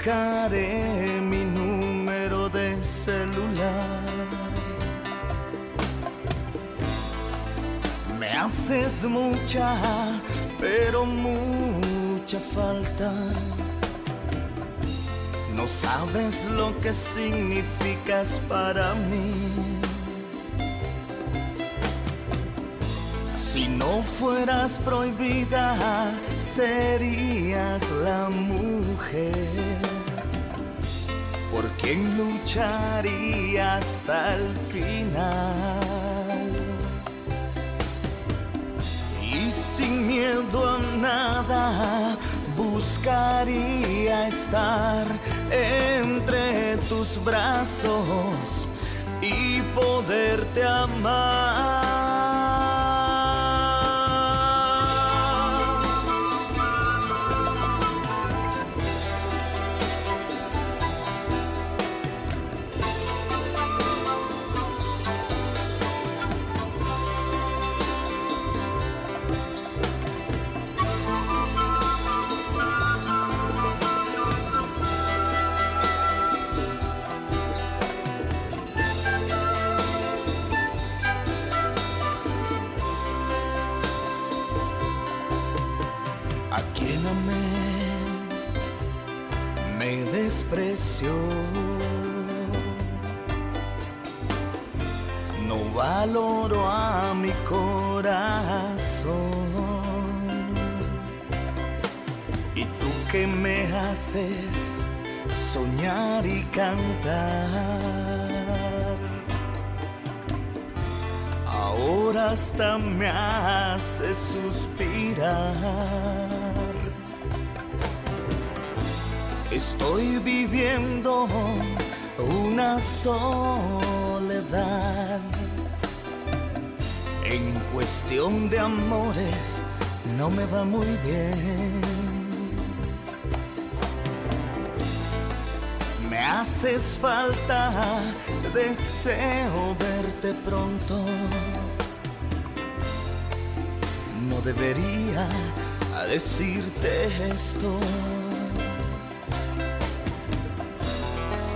dejaré mi número de celular. Me haces mucha, pero mucha falta. No sabes lo que significas para mí. Si no fueras prohibida, serías la mujer quien lucharía hasta el final. Y sin miedo a nada, buscaría estar entre tus brazos y poderte amar. Valoro a mi corazón. Y tú que me haces soñar y cantar. Ahora hasta me hace suspirar. Estoy viviendo una soledad. En cuestión de amores no me va muy bien. Me haces falta, deseo verte pronto. No debería decirte esto.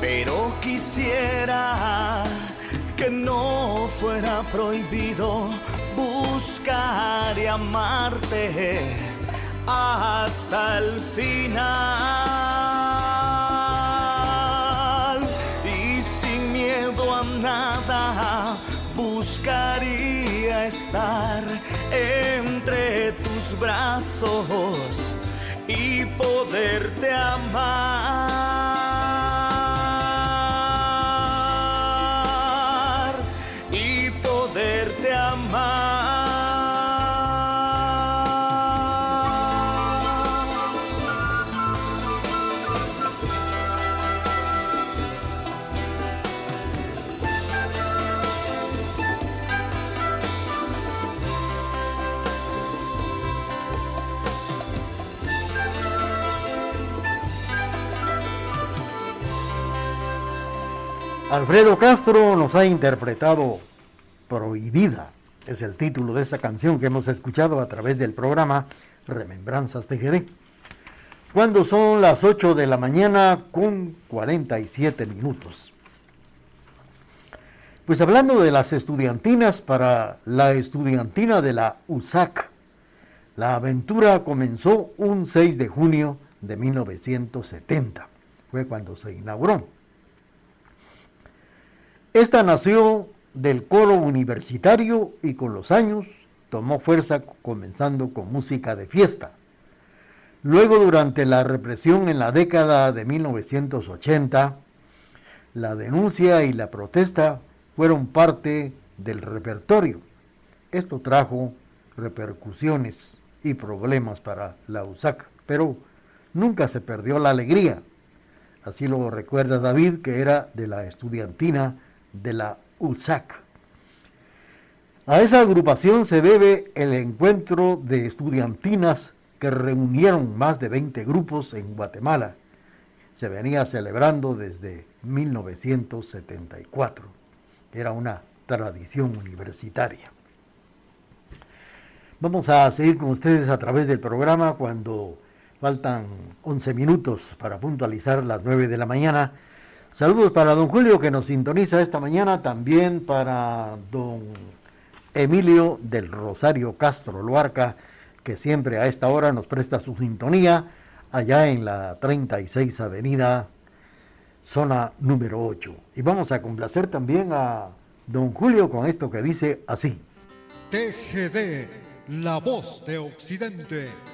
Pero quisiera que no fuera prohibido buscar y amarte hasta el final. Y sin miedo a nada buscaría estar entre tus brazos y poderte amar Alfredo Castro nos ha interpretado Prohibida, es el título de esta canción que hemos escuchado a través del programa Remembranzas TGD. Cuando son las 8 de la mañana con 47 minutos. Pues hablando de las estudiantinas para la estudiantina de la USAC, la aventura comenzó un 6 de junio de 1970. Fue cuando se inauguró. Esta nació del coro universitario y con los años tomó fuerza comenzando con música de fiesta. Luego durante la represión en la década de 1980, la denuncia y la protesta fueron parte del repertorio. Esto trajo repercusiones y problemas para la USAC, pero nunca se perdió la alegría. Así lo recuerda David, que era de la estudiantina de la USAC. A esa agrupación se debe el encuentro de estudiantinas que reunieron más de 20 grupos en Guatemala. Se venía celebrando desde 1974. Era una tradición universitaria. Vamos a seguir con ustedes a través del programa cuando faltan 11 minutos para puntualizar las 9 de la mañana. Saludos para don Julio que nos sintoniza esta mañana, también para don Emilio del Rosario Castro Luarca, que siempre a esta hora nos presta su sintonía allá en la 36 Avenida, zona número 8. Y vamos a complacer también a don Julio con esto que dice así. TGD, la voz de Occidente.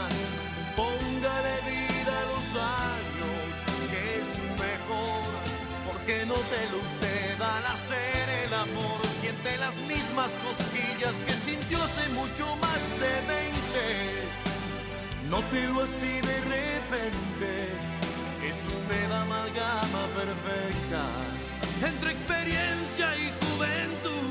Porque no te lo usted al hacer el amor. Siente las mismas cosquillas que sintió hace mucho más de 20. Nótelo así de repente. Es usted amalgama perfecta entre experiencia y juventud.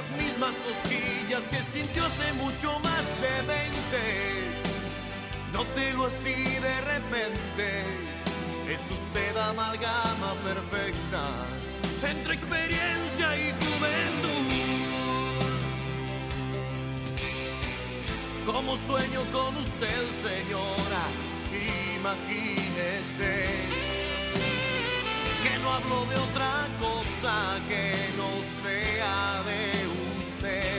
las mismas cosquillas que sintió hace mucho más de 20. lo así de repente. Es usted amalgama perfecta entre experiencia y juventud. Como sueño con usted, señora, imagínese que no hablo de otra cosa que no sea de ¿Qué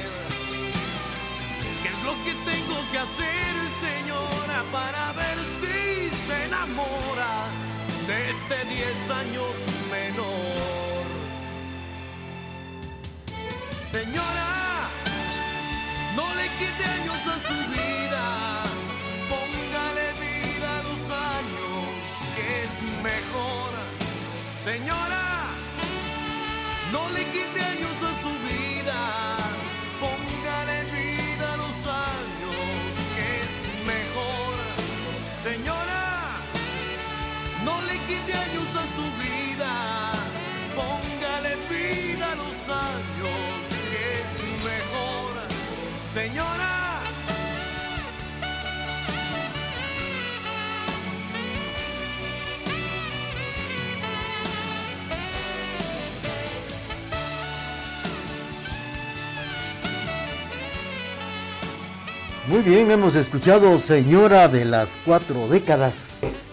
es lo que tengo que hacer, señora, para ver si se enamora de este 10 años menor? Señora, no le quite años a su vida, Muy bien, hemos escuchado Señora de las Cuatro Décadas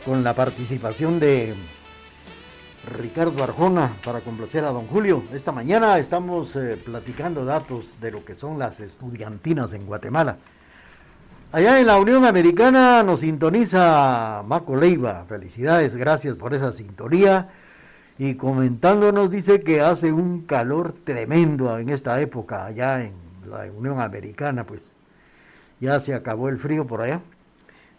con la participación de Ricardo Arjona para complacer a don Julio. Esta mañana estamos eh, platicando datos de lo que son las estudiantinas en Guatemala. Allá en la Unión Americana nos sintoniza Maco Leiva. Felicidades, gracias por esa sintonía. Y comentándonos dice que hace un calor tremendo en esta época allá en la Unión Americana, pues ya se acabó el frío por allá.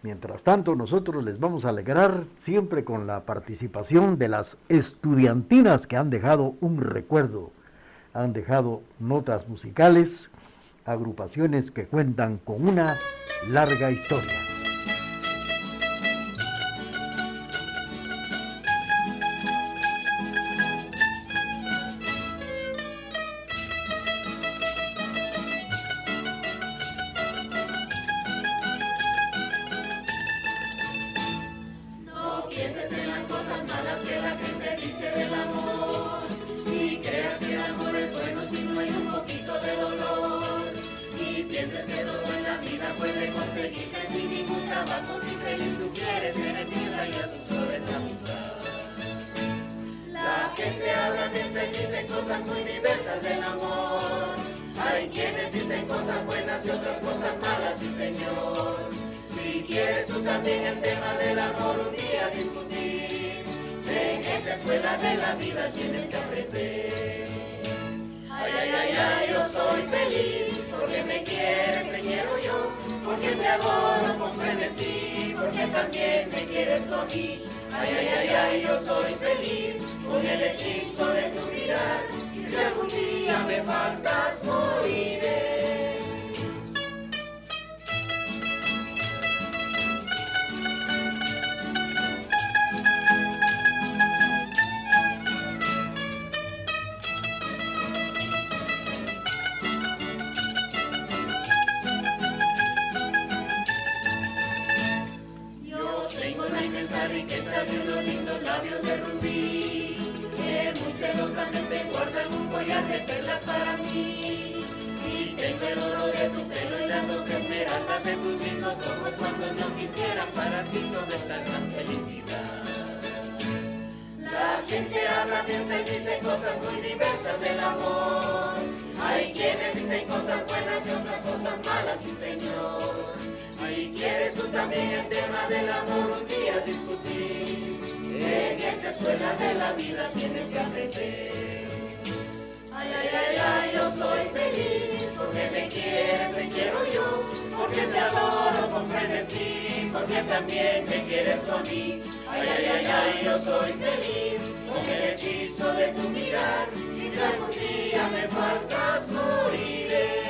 Mientras tanto, nosotros les vamos a alegrar siempre con la participación de las estudiantinas que han dejado un recuerdo, han dejado notas musicales, agrupaciones que cuentan con una larga historia. para mí. Y tengo el oro de tu pelo y las dos esmeraldas de tus lindos ojos cuando yo quisiera para ti toda esta gran felicidad. La gente habla, piensa y dice cosas muy diversas del amor. Hay quienes dicen cosas buenas y otras cosas malas, sí señor. Hay quienes tú también el tema del amor un día discutir. En esta escuela de la vida tienes que aprender. Ay, ay, ay, ay, yo soy feliz porque te quiero, te quiero yo, porque te adoro con frenesí, porque también me quieres tú mí. Ay, ay, ay, ay, yo soy feliz con el hechizo de tu mirar, quizás un día me faltas moriré.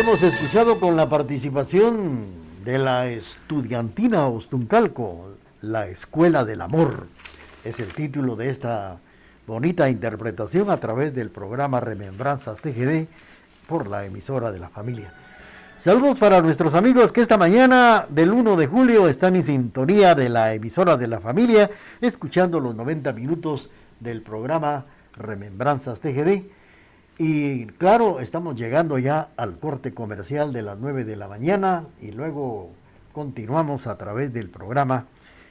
Hemos escuchado con la participación de la estudiantina Ostuncalco, La Escuela del Amor. Es el título de esta bonita interpretación a través del programa Remembranzas TGD por la emisora de la familia. Saludos para nuestros amigos que esta mañana del 1 de julio están en sintonía de la emisora de la familia, escuchando los 90 minutos del programa Remembranzas TGD y claro, estamos llegando ya al corte comercial de las 9 de la mañana y luego continuamos a través del programa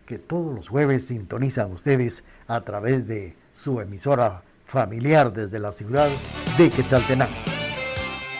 que todos los jueves sintonizan ustedes a través de su emisora familiar desde la ciudad de Quetzaltenango.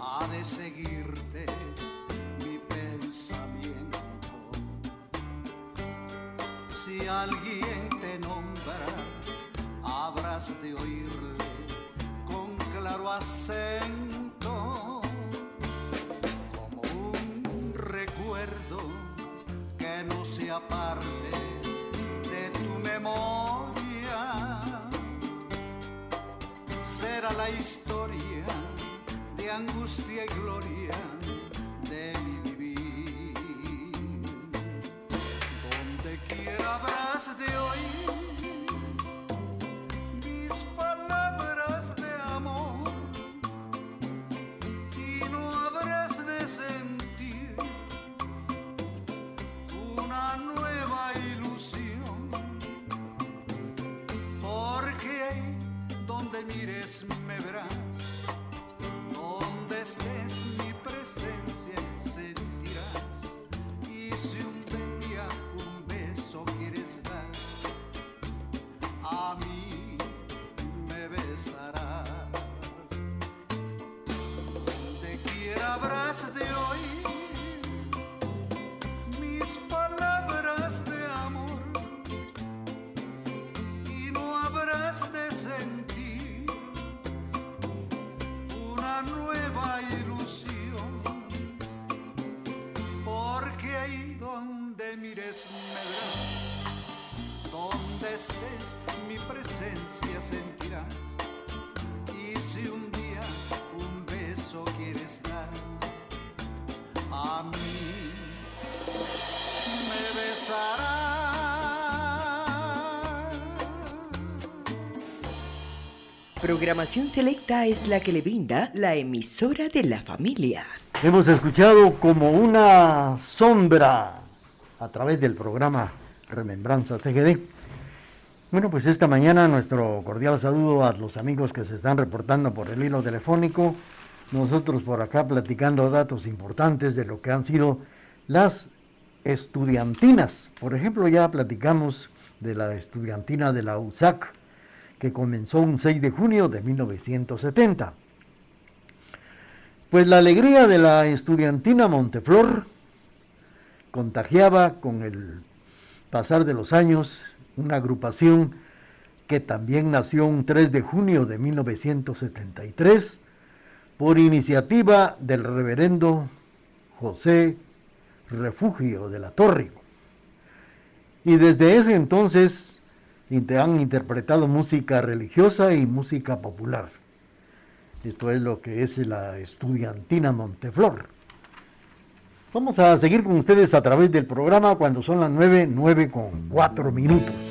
ha de seguirte mi pensamiento. Si alguien te nombra, habrás de oírle con claro acento, como un recuerdo que no se aparte angustia y gloria estés mi presencia sentirás y si un día un beso quieres dar a mí me besarás Programación selecta es la que le brinda la emisora de la familia. Hemos escuchado como una sombra a través del programa Remembranza TGD. Bueno, pues esta mañana nuestro cordial saludo a los amigos que se están reportando por el hilo telefónico. Nosotros por acá platicando datos importantes de lo que han sido las estudiantinas. Por ejemplo, ya platicamos de la estudiantina de la USAC, que comenzó un 6 de junio de 1970. Pues la alegría de la estudiantina Monteflor contagiaba con el pasar de los años una agrupación que también nació un 3 de junio de 1973 por iniciativa del reverendo José Refugio de la Torre. Y desde ese entonces han interpretado música religiosa y música popular. Esto es lo que es la estudiantina Monteflor. Vamos a seguir con ustedes a través del programa cuando son las 9, 9 con 4 minutos.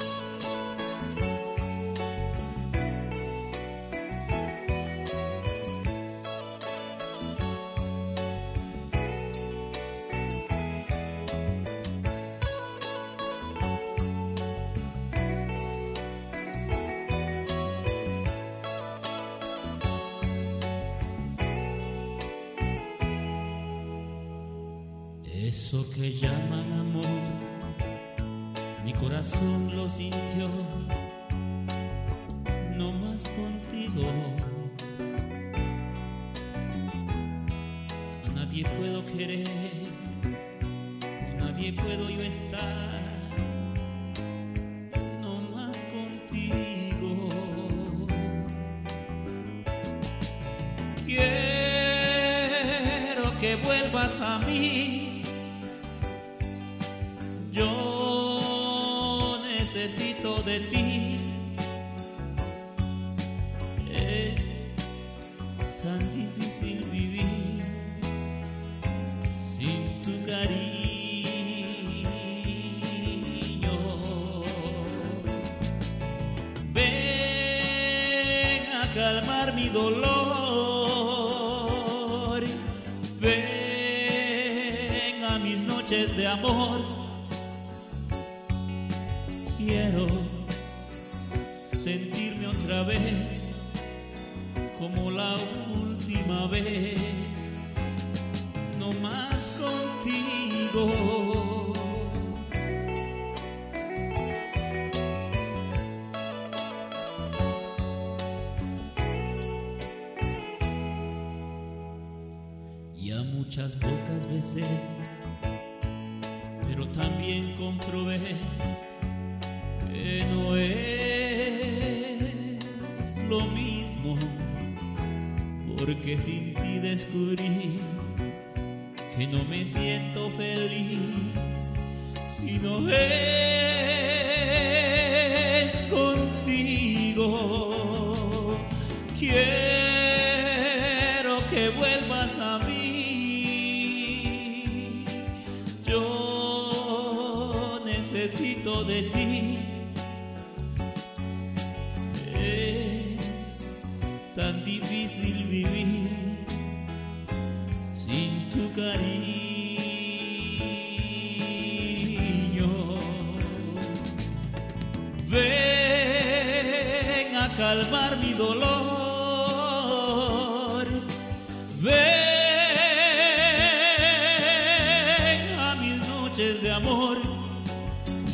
Noches de amor. Quiero calmar mi dolor. Ven a mis noches de amor.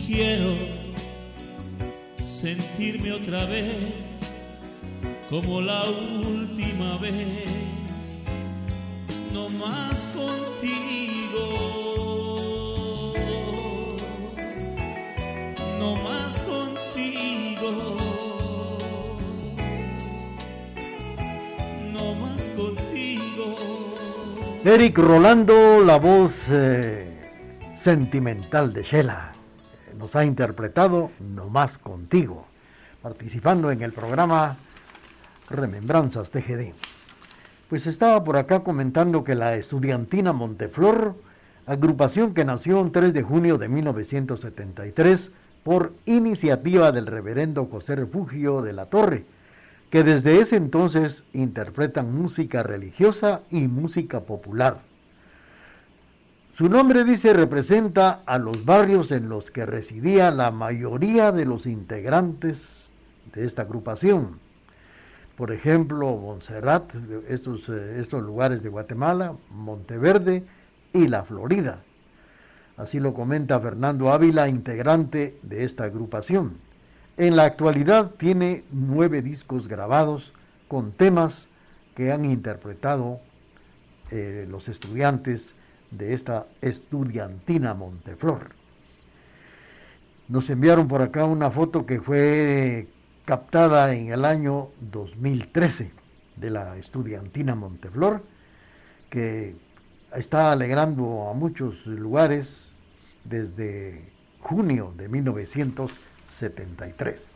Quiero sentirme otra vez como la última vez, no más contigo, Eric Rolando, la voz eh, sentimental de Shela, eh, nos ha interpretado No más contigo, participando en el programa Remembranzas TGD. Pues estaba por acá comentando que la estudiantina Monteflor, agrupación que nació el 3 de junio de 1973 por iniciativa del reverendo José Refugio de la Torre, que desde ese entonces interpretan música religiosa y música popular. Su nombre dice representa a los barrios en los que residía la mayoría de los integrantes de esta agrupación. Por ejemplo, Montserrat, estos, eh, estos lugares de Guatemala, Monteverde y La Florida. Así lo comenta Fernando Ávila, integrante de esta agrupación. En la actualidad tiene nueve discos grabados con temas que han interpretado eh, los estudiantes de esta estudiantina Monteflor. Nos enviaron por acá una foto que fue captada en el año 2013 de la estudiantina Monteflor, que está alegrando a muchos lugares desde junio de 1973.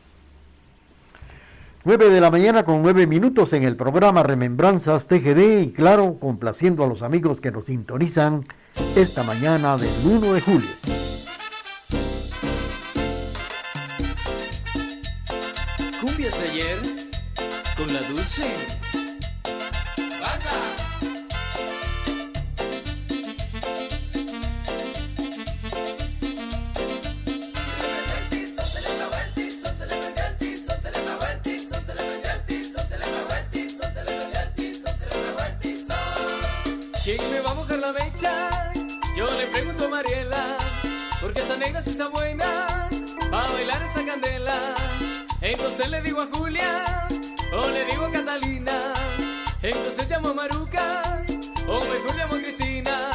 9 de la mañana con 9 minutos en el programa Remembranzas TGD y claro, complaciendo a los amigos que nos sintonizan esta mañana del 1 de julio. Cumbias de ayer con la dulce. Yo le pregunto a Mariela, porque esa negra sí está buena, para bailar esa candela. Entonces le digo a Julia, o le digo a Catalina, entonces llamo a Maruca, o mejor llamo a Cristina.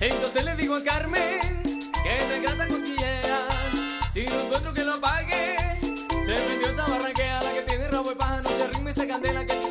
Entonces le digo a Carmen, que me encanta cosquillera, si no encuentro que lo pague, se vendió esa barranquea, la que tiene rabo de paja, no se arrime esa candela, que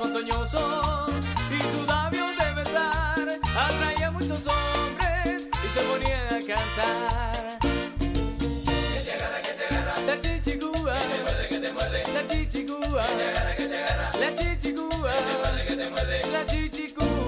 ponzoñosos y su labio de besar, atraía muchos hombres y se ponía a cantar. Que que te agarra, la chichicúa, que te muerde, que te muerde, la chichicúa, que te agarra, que te agarra, la chichicúa, que te muerde, que te muerde, la chichicúa.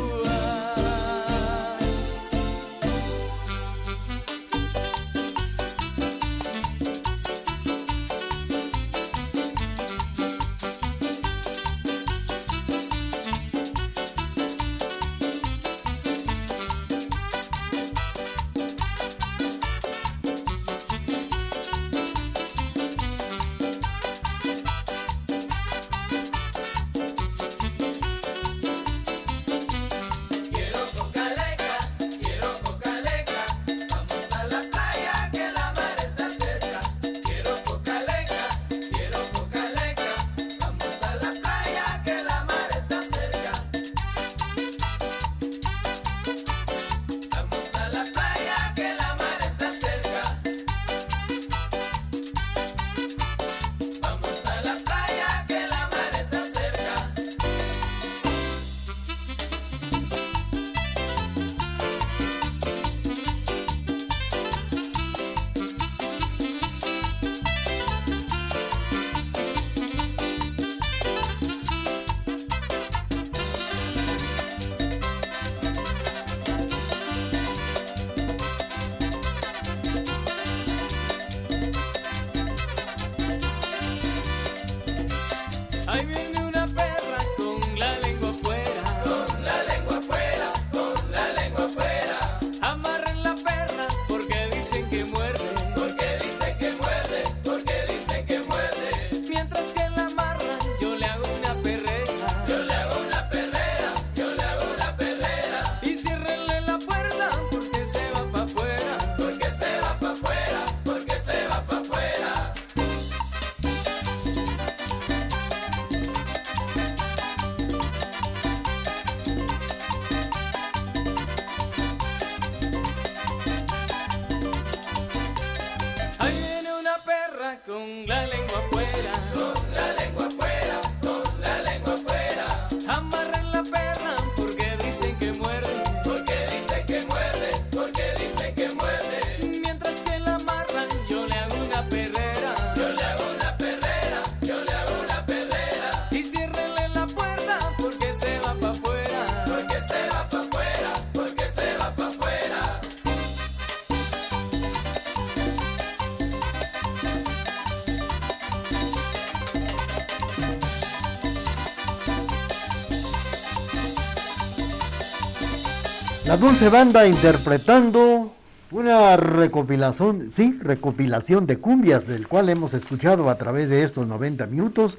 La Dulce Banda interpretando una recopilación, sí, recopilación de cumbias, del cual hemos escuchado a través de estos 90 minutos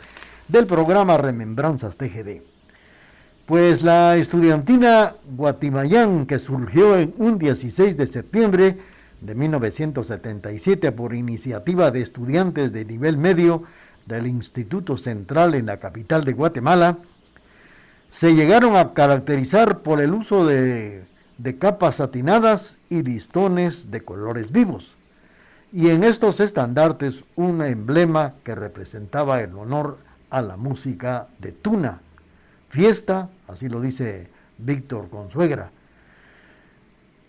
del programa Remembranzas TGD. Pues la estudiantina Guatimayán, que surgió en un 16 de septiembre de 1977 por iniciativa de estudiantes de nivel medio del Instituto Central en la capital de Guatemala, se llegaron a caracterizar por el uso de, de capas satinadas y listones de colores vivos. Y en estos estandartes un emblema que representaba el honor a la música de Tuna. Fiesta, así lo dice Víctor Consuegra.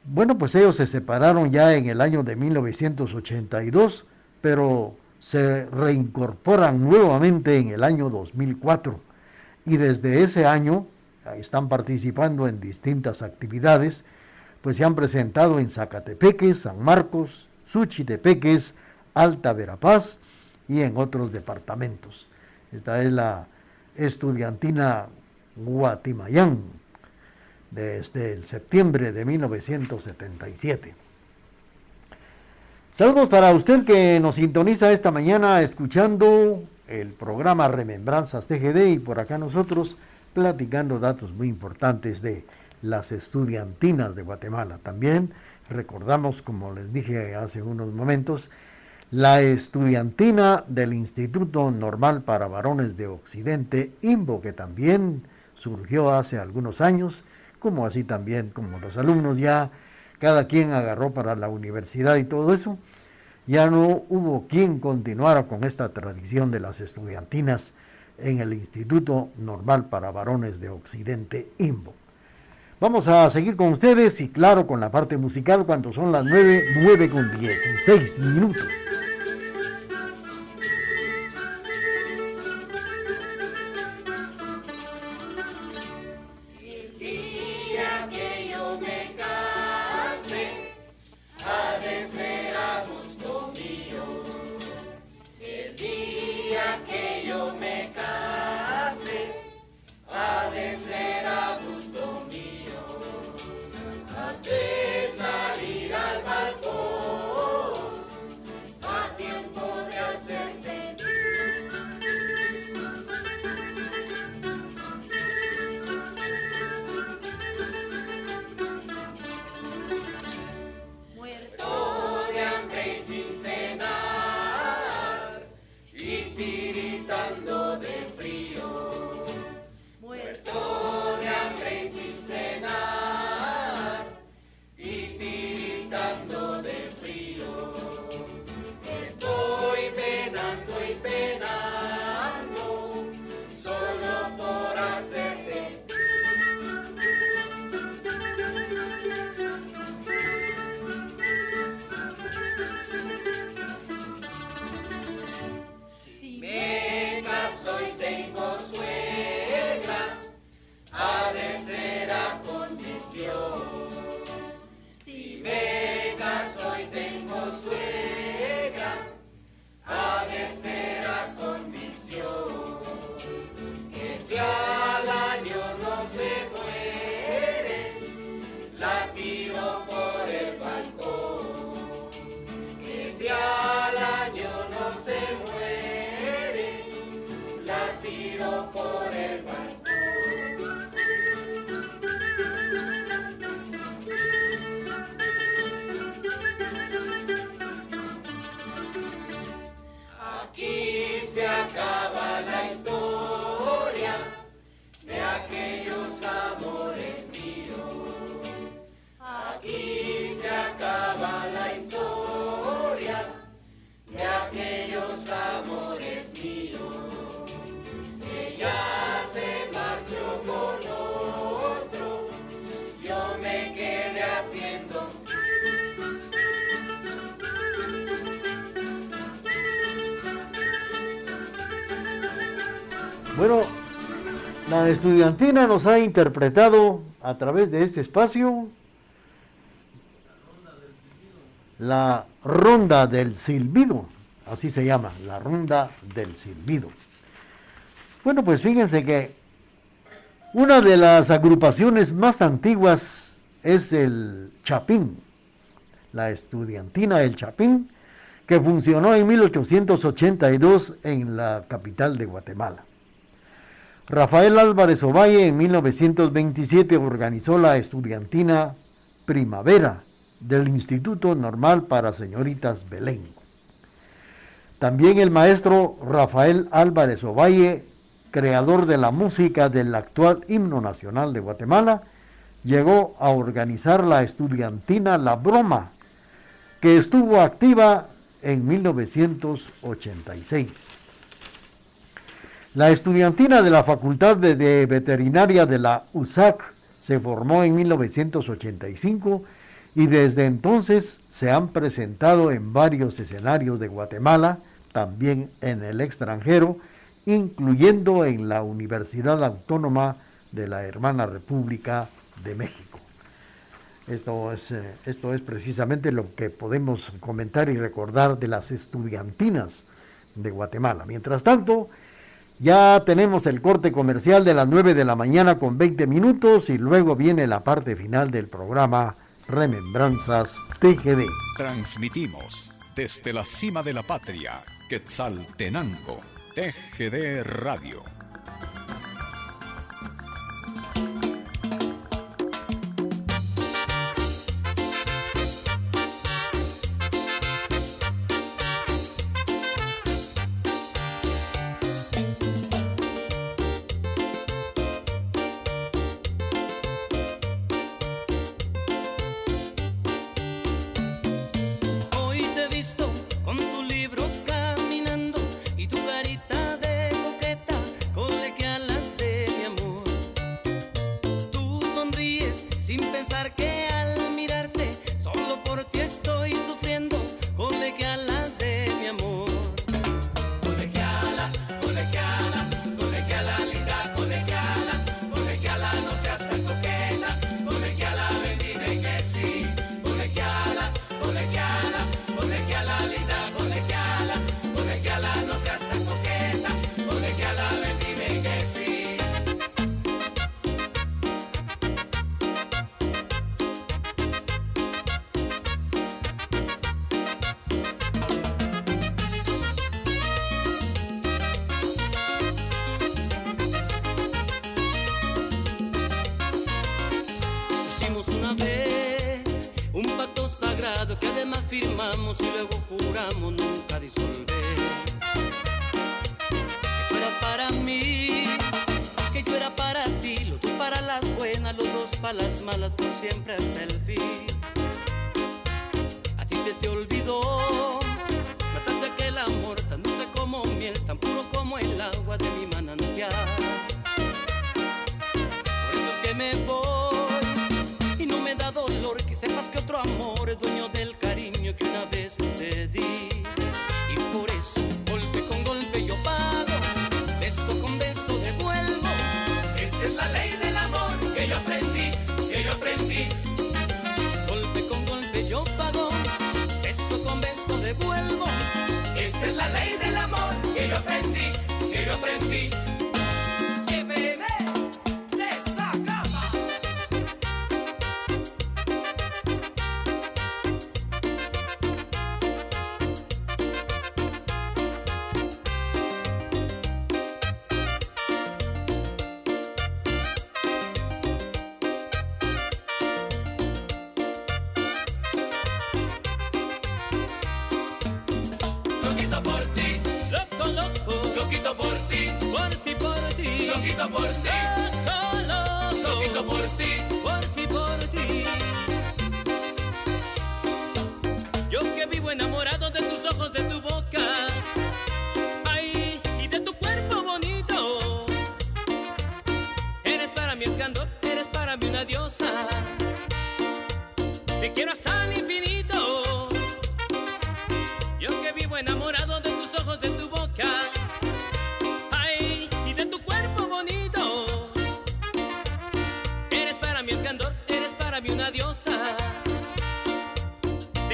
Bueno, pues ellos se separaron ya en el año de 1982, pero se reincorporan nuevamente en el año 2004 y desde ese año están participando en distintas actividades, pues se han presentado en Zacatepeques, San Marcos, Suchitepeques, Alta Verapaz y en otros departamentos. Esta es la estudiantina Guatimayán desde el septiembre de 1977. Saludos para usted que nos sintoniza esta mañana escuchando el programa Remembranzas TGD y por acá nosotros platicando datos muy importantes de las estudiantinas de Guatemala. También recordamos, como les dije hace unos momentos, la estudiantina del Instituto Normal para Varones de Occidente, IMBO, que también surgió hace algunos años, como así también como los alumnos ya, cada quien agarró para la universidad y todo eso, ya no hubo quien continuara con esta tradición de las estudiantinas en el Instituto Normal para Varones de Occidente, IMBO. Vamos a seguir con ustedes y claro con la parte musical cuando son las 9, 9 con 16 minutos. Bueno, la estudiantina nos ha interpretado a través de este espacio la ronda del silbido, así se llama, la ronda del silbido. Bueno, pues fíjense que una de las agrupaciones más antiguas es el Chapín, la estudiantina del Chapín, que funcionó en 1882 en la capital de Guatemala. Rafael Álvarez Ovalle en 1927 organizó la estudiantina Primavera del Instituto Normal para Señoritas Belén. También el maestro Rafael Álvarez Ovalle, creador de la música del actual himno nacional de Guatemala, llegó a organizar la estudiantina La Broma, que estuvo activa en 1986. La estudiantina de la Facultad de, Veterinaria de la USAC se formó en 1985 y desde entonces se han presentado en varios escenarios de Guatemala, también en el extranjero, incluyendo en la Universidad Autónoma de la Hermana República de México. Esto es, eh, esto es precisamente lo que podemos comentar y recordar de las estudiantinas de Guatemala. Mientras tanto, ya tenemos el corte comercial de las 9 de la mañana con 20 minutos y luego viene la parte final del programa Remembranzas TGD. Transmitimos desde la cima de la patria, Quetzaltenango, TGD Radio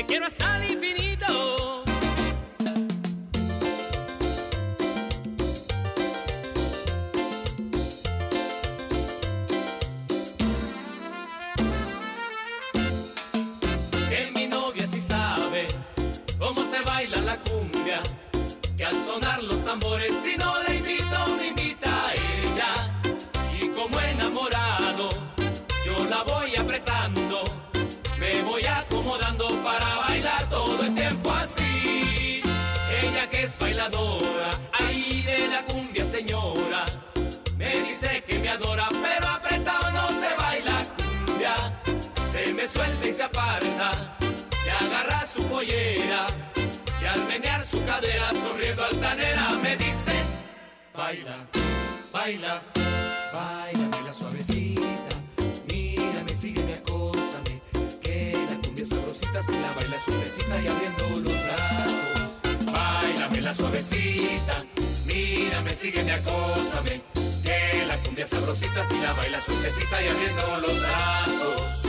Quiero hasta el me dice: Baila, baila, bailame la suavecita. Mírame, sígueme, acósame. Que la cumbia sabrosita se la baila suavecita y abriendo los brazos. Bailame la suavecita. Mírame, sígueme, acósame. Que la cumbia sabrosita se la baila suavecita y abriendo los brazos.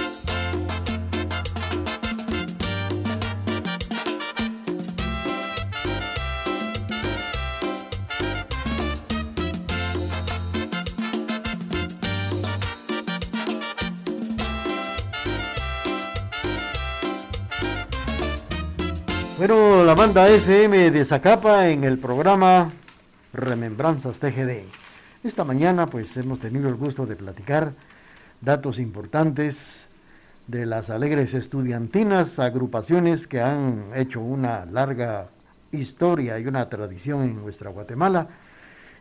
Bueno, la banda FM de Zacapa en el programa Remembranzas TGD. Esta mañana pues hemos tenido el gusto de platicar datos importantes de las alegres estudiantinas, agrupaciones que han hecho una larga historia y una tradición en nuestra Guatemala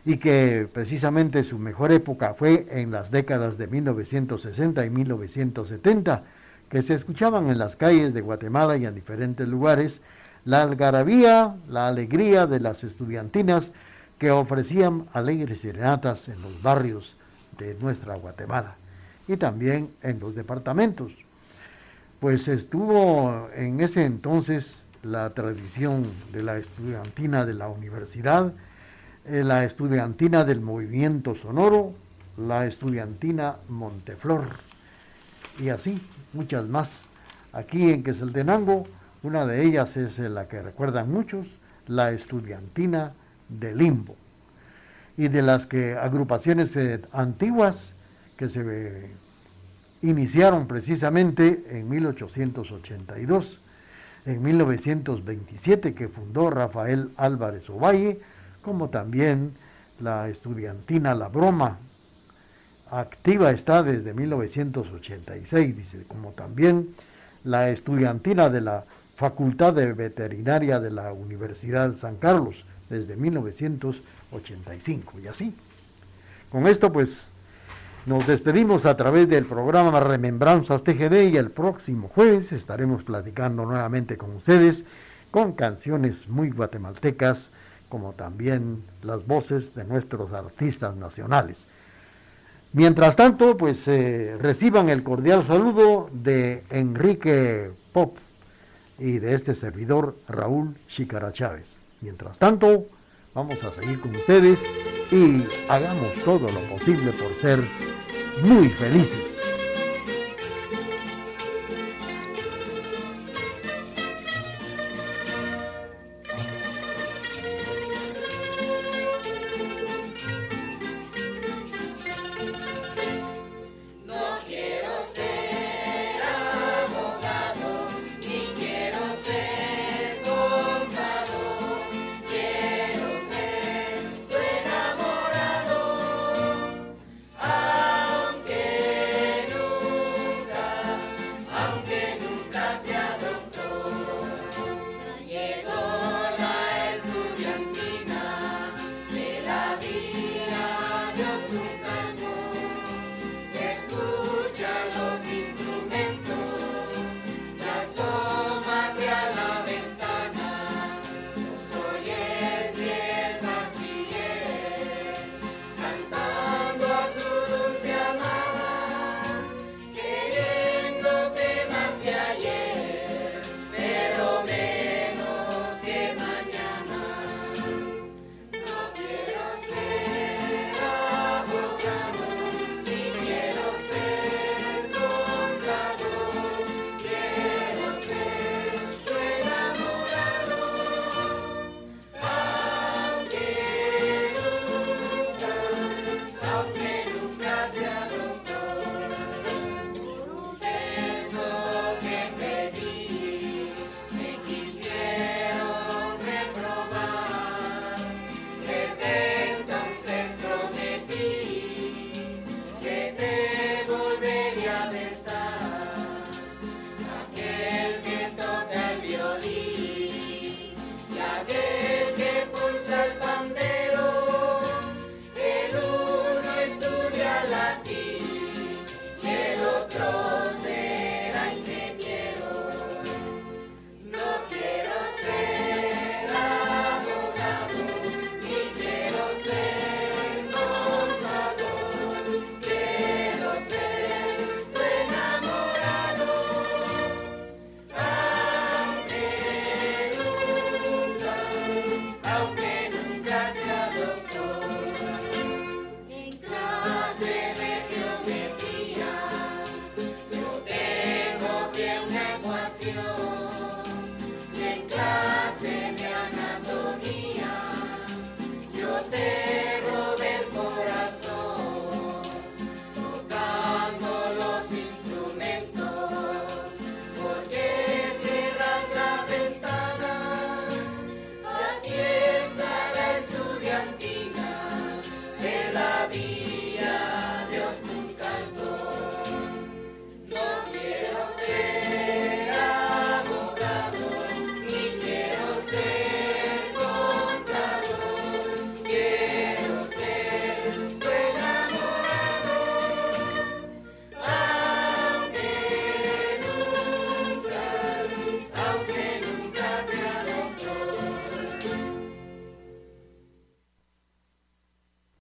y que precisamente su mejor época fue en las décadas de 1960 y 1970, que se escuchaban en las calles de Guatemala y en diferentes lugares la algarabía, la alegría de las estudiantinas que ofrecían alegres serenatas en los barrios de nuestra Guatemala y también en los departamentos. Pues estuvo en ese entonces la tradición de la estudiantina de la universidad, eh, la estudiantina del movimiento sonoro, la estudiantina Monteflor y así muchas más. Aquí en Quesaltenango, una de ellas es la que recuerdan muchos, la estudiantina de Limbo. Y de las que agrupaciones eh, antiguas que se eh, iniciaron precisamente en 1882, en 1927 que fundó Rafael Álvarez Ovalle, como también la estudiantina La Broma, activa está desde 1986, dice, como también la estudiantina de la Facultad de Veterinaria de la Universidad San Carlos desde 1985 y así. Con esto pues nos despedimos a través del programa Remembranzas TGD y el próximo jueves estaremos platicando nuevamente con ustedes con canciones muy guatemaltecas como también las voces de nuestros artistas nacionales. Mientras tanto, pues eh, reciban el cordial saludo de Enrique Pop y de este servidor Raúl Chicara Chávez. Mientras tanto, vamos a seguir con ustedes y hagamos todo lo posible por ser muy felices.